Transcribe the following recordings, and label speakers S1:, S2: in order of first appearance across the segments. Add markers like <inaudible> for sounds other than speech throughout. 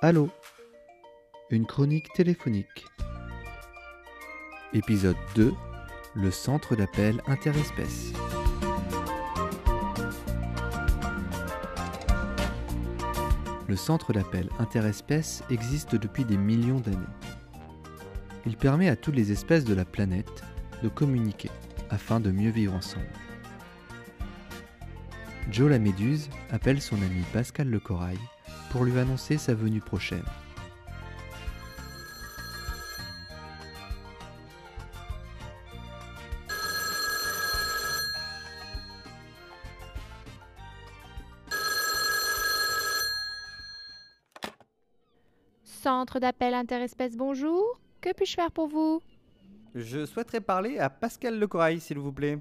S1: Allô Une chronique téléphonique. Épisode 2 Le centre d'appel interespèces. Le centre d'appel interespèces existe depuis des millions d'années. Il permet à toutes les espèces de la planète de communiquer afin de mieux vivre ensemble. Joe la méduse appelle son ami Pascal le corail pour lui annoncer sa venue prochaine.
S2: Centre d'appel interespèces, bonjour. Que puis-je faire pour vous?
S3: Je souhaiterais parler à Pascal Lecorail, s'il vous plaît.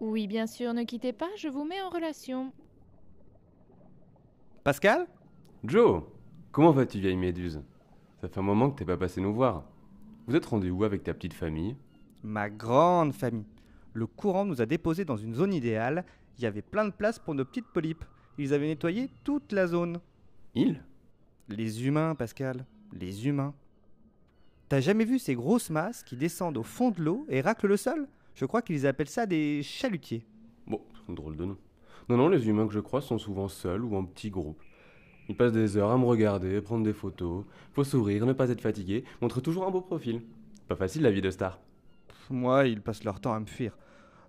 S2: Oui, bien sûr, ne quittez pas, je vous mets en relation.
S3: Pascal?
S4: Joe, comment vas-tu, vieille méduse? Ça fait un moment que t'es pas passé nous voir. Vous êtes rendu où avec ta petite famille?
S3: Ma grande famille. Le courant nous a déposés dans une zone idéale. Il y avait plein de place pour nos petites polypes. Ils avaient nettoyé toute la zone.
S4: Il
S3: Les humains, Pascal. Les humains. T'as jamais vu ces grosses masses qui descendent au fond de l'eau et raclent le sol? Je crois qu'ils appellent ça des chalutiers.
S4: Bon, drôle de nom. Non, non, les humains que je crois sont souvent seuls ou en petits groupes. Ils passent des heures à me regarder, prendre des photos. Faut sourire, ne pas être fatigué, montrer toujours un beau profil. Pas facile la vie de star.
S3: Pff, Moi, ils passent leur temps à me fuir.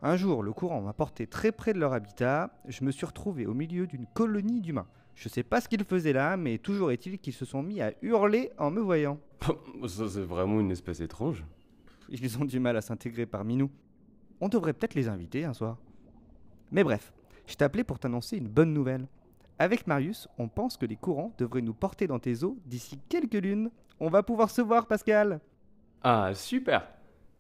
S3: Un jour, le courant m'a porté très près de leur habitat. Je me suis retrouvé au milieu d'une colonie d'humains. Je sais pas ce qu'ils faisaient là, mais toujours est-il qu'ils se sont mis à hurler en me voyant. <laughs>
S4: Ça, c'est vraiment une espèce étrange.
S3: Ils ont du mal à s'intégrer parmi nous. On devrait peut-être les inviter un soir. Mais bref, je t'appelais pour t'annoncer une bonne nouvelle. Avec Marius, on pense que les courants devraient nous porter dans tes eaux d'ici quelques lunes. On va pouvoir se voir, Pascal.
S4: Ah, super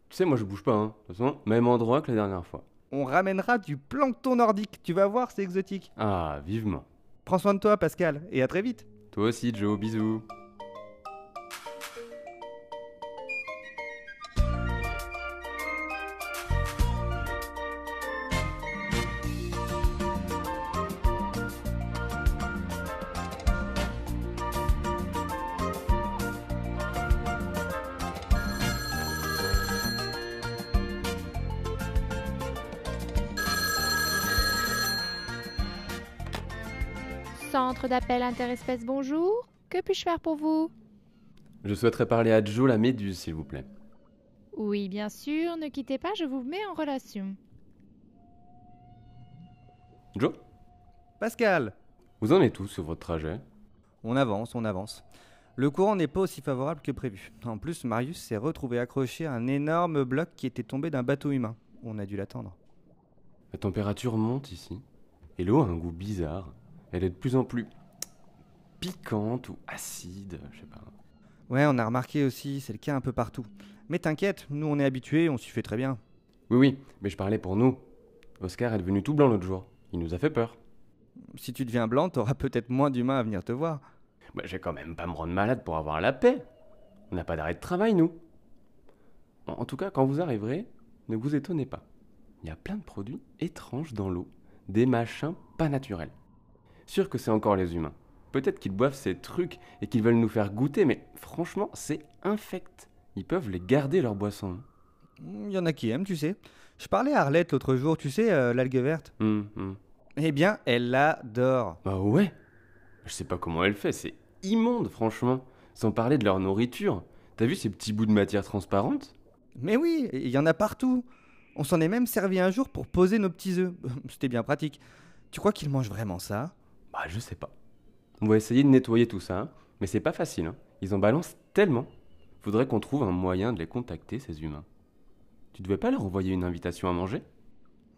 S4: Tu sais, moi je bouge pas, hein. De toute façon, même endroit que la dernière fois.
S3: On ramènera du plancton nordique. Tu vas voir, c'est exotique.
S4: Ah, vivement.
S3: Prends soin de toi, Pascal, et à très vite.
S4: Toi aussi, Joe, bisous.
S2: Centre d'appel interespèces, bonjour. Que puis-je faire pour vous?
S4: Je souhaiterais parler à Joe la méduse, s'il vous plaît.
S2: Oui, bien sûr, ne quittez pas, je vous mets en relation.
S4: Joe?
S3: Pascal?
S4: Vous en êtes où sur votre trajet?
S3: On avance, on avance. Le courant n'est pas aussi favorable que prévu. En plus, Marius s'est retrouvé accroché à un énorme bloc qui était tombé d'un bateau humain. On a dû l'attendre.
S4: La température monte ici, et l'eau a un goût bizarre. Elle est de plus en plus piquante ou acide, je sais pas.
S3: Ouais, on a remarqué aussi, c'est le cas un peu partout. Mais t'inquiète, nous on est habitués, on s'y fait très bien.
S4: Oui, oui, mais je parlais pour nous. Oscar est devenu tout blanc l'autre jour. Il nous a fait peur.
S3: Si tu deviens blanc, t'auras peut-être moins d'humains à venir te voir.
S4: Bah, je vais quand même pas me rendre malade pour avoir la paix. On n'a pas d'arrêt de travail, nous. En en tout cas, quand vous arriverez, ne vous étonnez pas. Il y a plein de produits étranges dans l'eau. Des machins pas naturels. Sûr que c'est encore les humains. Peut-être qu'ils boivent ces trucs et qu'ils veulent nous faire goûter, mais franchement, c'est infect. Ils peuvent les garder, leurs boissons.
S3: Il y en a qui aiment, tu sais. Je parlais à Arlette l'autre jour, tu sais, euh, l'algue verte.
S4: Hum, hum.
S3: Eh bien, elle l'adore.
S4: Bah ouais. Je sais pas comment elle fait, c'est immonde, franchement. Sans parler de leur nourriture. T'as vu ces petits bouts de matière transparente?
S3: Mais oui, il y en a partout. On s'en est même servi un jour pour poser nos petits œufs. <laughs> C'était bien pratique. Tu crois qu'ils mangent vraiment ça?
S4: Bah, je sais pas. On va essayer de nettoyer tout ça, hein. mais c'est pas facile. hein. Ils en balancent tellement. Faudrait qu'on trouve un moyen de les contacter, ces humains. Tu devais pas leur envoyer une invitation à manger?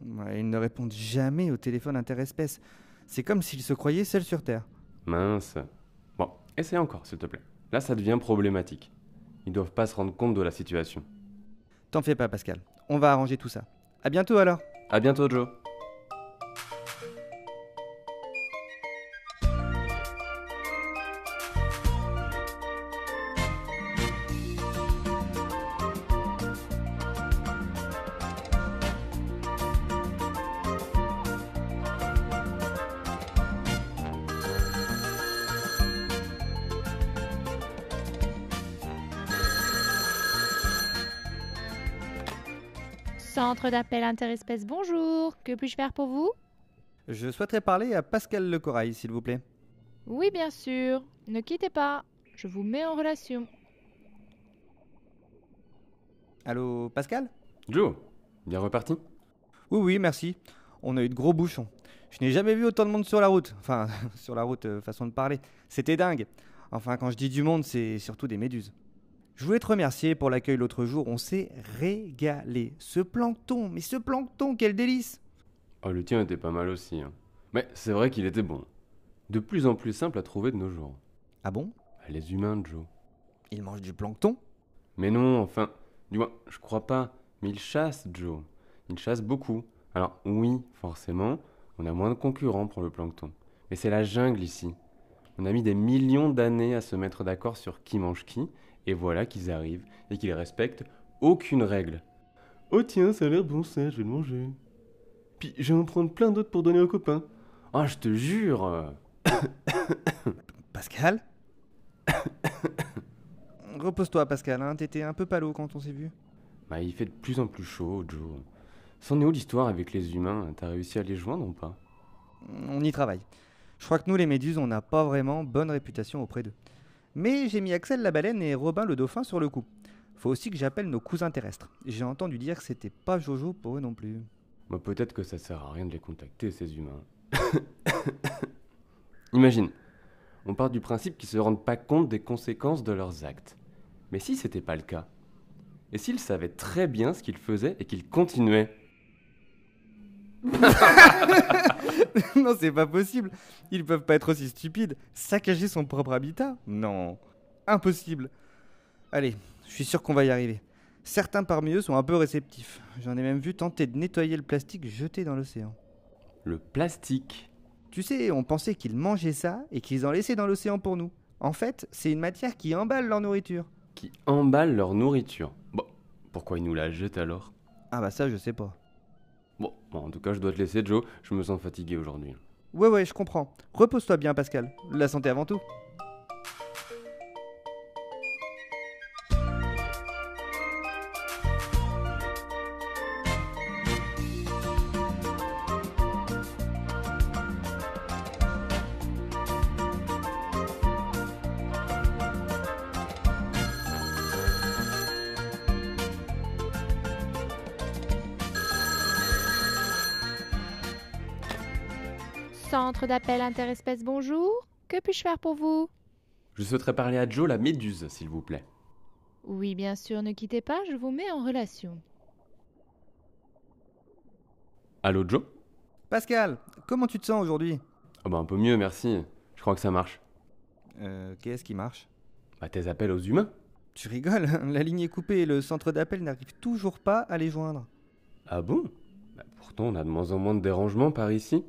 S3: Ouais, Ils ne répondent jamais au téléphone interespèce. C'est comme s'ils se croyaient seuls sur Terre.
S4: Mince. Bon, essaie encore, s'il te plaît. Là, ça devient problématique. Ils doivent pas se rendre compte de la situation.
S3: T'en fais pas, Pascal. On va arranger tout ça. À bientôt alors.
S4: À bientôt, Joe.
S2: Centre d'appel interespèce, bonjour. Que puis-je faire pour vous?
S3: Je souhaiterais parler à Pascal Lecorail, s'il vous plaît.
S2: Oui, bien sûr. Ne quittez pas. Je vous mets en relation.
S3: Allô, Pascal?
S4: Joe, bien reparti?
S3: Oui, oui, merci. On a eu de gros bouchons. Je n'ai jamais vu autant de monde sur la route. Enfin, <laughs> sur la route, euh, façon de parler. C'était dingue. Enfin, quand je dis du monde, c'est surtout des méduses. Je voulais te remercier pour l'accueil l'autre jour. On s'est régalé. Ce plancton, mais ce plancton, quel délice
S4: Oh, le tien était pas mal aussi. hein. Mais c'est vrai qu'il était bon. De plus en plus simple à trouver de nos jours.
S3: Ah bon?
S4: Ah, Les humains, Joe.
S3: Il mange du plancton?
S4: Mais non, enfin, du moins, je crois pas. Mais ils chassent, Joe. Ils chassent beaucoup. Alors oui, forcément, on a moins de concurrents pour le plancton. Mais c'est la jungle ici. On a mis des millions d'années à se mettre d'accord sur qui mange qui, et voilà qu'ils arrivent et qu'ils respectent aucune règle. Oh tiens, ça a l'air bon ça, je vais le manger. Puis je vais en prendre plein d'autres pour donner aux copains. Ah, je te jure <coughs>
S3: Pascal <coughs> Repose-toi, Pascal. Hein. T'étais un peu palo quand on s'est vu.
S4: Bah, il fait de plus en plus chaud, Joe. C'en est où l'histoire avec les humains? T'as réussi à les joindre ou pas?
S3: On y travaille. Je crois que nous, les méduses, on n'a pas vraiment bonne réputation auprès d'eux. Mais j'ai mis Axel la baleine et Robin le dauphin sur le coup. Faut aussi que j'appelle nos cousins terrestres. J'ai entendu dire que c'était pas Jojo pour eux non plus.
S4: Bah, peut-être que ça sert à rien de les contacter, ces humains. <coughs> Imagine, on part du principe qu'ils se rendent pas compte des conséquences de leurs actes. Mais si c'était pas le cas Et s'ils savaient très bien ce qu'ils faisaient et qu'ils continuaient <laughs>
S3: non, c'est pas possible. Ils peuvent pas être aussi stupides. Saccager son propre habitat Non. Impossible. Allez, je suis sûr qu'on va y arriver. Certains parmi eux sont un peu réceptifs. J'en ai même vu tenter de nettoyer le plastique jeté dans l'océan.
S4: Le plastique.
S3: Tu sais, on pensait qu'ils mangeaient ça et qu'ils en laissaient dans l'océan pour nous. En fait, c'est une matière qui emballe leur nourriture.
S4: qui emballent leur nourriture. Bon, pourquoi ils nous la jettent alors?
S3: Ah bah ça, je sais pas.
S4: Bon, en tout cas, je dois te laisser, Joe. Je me sens fatigué aujourd'hui.
S3: Ouais, ouais, je comprends. Repose-toi bien, Pascal. La santé avant tout.
S2: Centre d'appel interespèce, bonjour. Que puis-je faire pour vous?
S4: Je souhaiterais parler à Joe la méduse, s'il vous plaît.
S2: Oui, bien sûr, ne quittez pas, je vous mets en relation.
S4: Allô, Joe?
S3: Pascal, comment tu te sens aujourd'hui?
S4: Ah bah un peu mieux, merci. Je crois que ça marche.
S3: Euh, qu'est-ce qui marche?
S4: Bah tes appels aux humains
S3: Tu rigoles, <laughs> la ligne est coupée et le centre d'appel n'arrive toujours pas à les joindre.
S4: Ah bon? Bah, Pourtant, on a de moins en moins de dérangements par ici.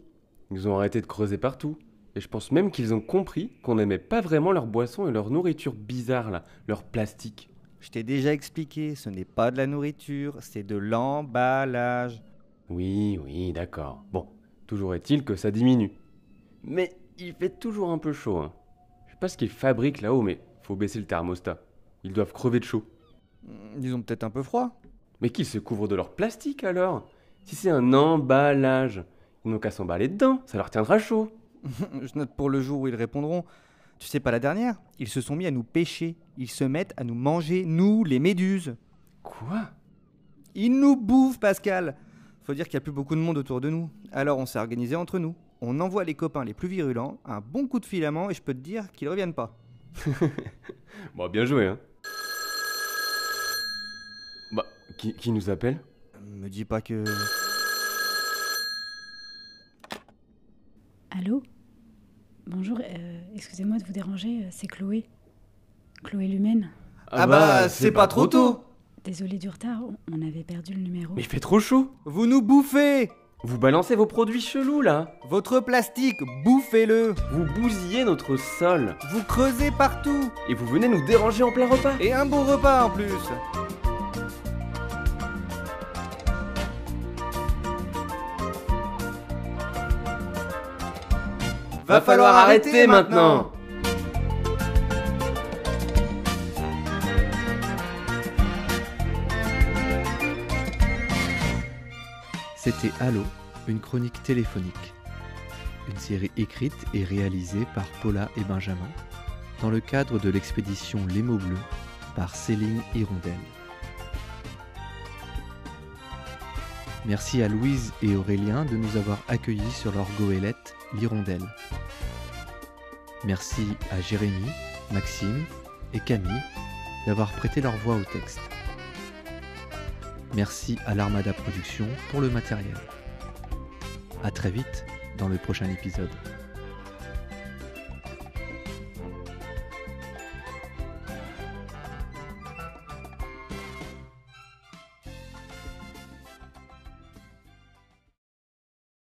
S4: Ils ont arrêté de creuser partout. Et je pense même qu'ils ont compris qu'on n'aimait pas vraiment leur boisson et leur nourriture bizarre là, leur plastique.
S3: Je t'ai déjà expliqué, ce n'est pas de la nourriture, c'est de l'emballage.
S4: Oui, oui, d'accord. Bon, toujours est-il que ça diminue. Mais il fait toujours un peu chaud. Hein. Je sais pas ce qu'ils fabriquent là-haut, mais faut baisser le thermostat. Ils doivent crever de chaud.
S3: Hmm, Ils ont peut-être un peu froid.
S4: Mais qu'ils se couvrent de leur plastique alors? Si c'est un emballage, n'ont qu'à s'emballer dedans, ça leur tiendra chaud. <laughs>
S3: Je note pour le jour où ils répondront. Tu sais pas la dernière? Ils se sont mis à nous pêcher. Ils se mettent à nous manger, nous, les méduses.
S4: Quoi?
S3: Ils nous bouffent, Pascal Faut dire qu'il n'y a plus beaucoup de monde autour de nous. Alors on s'est organisé entre nous. On envoie les copains les plus virulents, un bon coup de filament et je peux te dire qu'ils reviennent pas. <laughs>
S4: Bon, bien joué, hein. Bah, qui, qui nous appelle?
S3: Me dis pas que.
S5: Allô Bonjour, euh, excusez-moi de vous déranger, euh, c'est Chloé. Chloé Lumen.
S3: Ah, bah, c'est pas trop tôt.
S5: Désolée du retard, on- on avait perdu le numéro.
S4: Mais il fait trop chaud.
S3: Vous nous bouffez.
S4: Vous balancez vos produits chelous là.
S3: Votre plastique, bouffez-le.
S4: Vous bousillez notre sol.
S3: Vous creusez partout.
S4: Et vous venez nous déranger en plein repas.
S3: Et un bon repas en plus
S4: Va falloir arrêter maintenant
S1: C'était Allo, une chronique téléphonique. Une série écrite et réalisée par Paula et Benjamin dans le cadre de l'expédition Les mots bleus par Céline Hirondelle. Merci à Louise et Aurélien de nous avoir accueillis sur leur goélette L'Hirondelle. Merci à Jérémy, Maxime et Camille d'avoir prêté leur voix au texte. Merci à l'Armada Productions pour le matériel. A très vite dans le prochain épisode.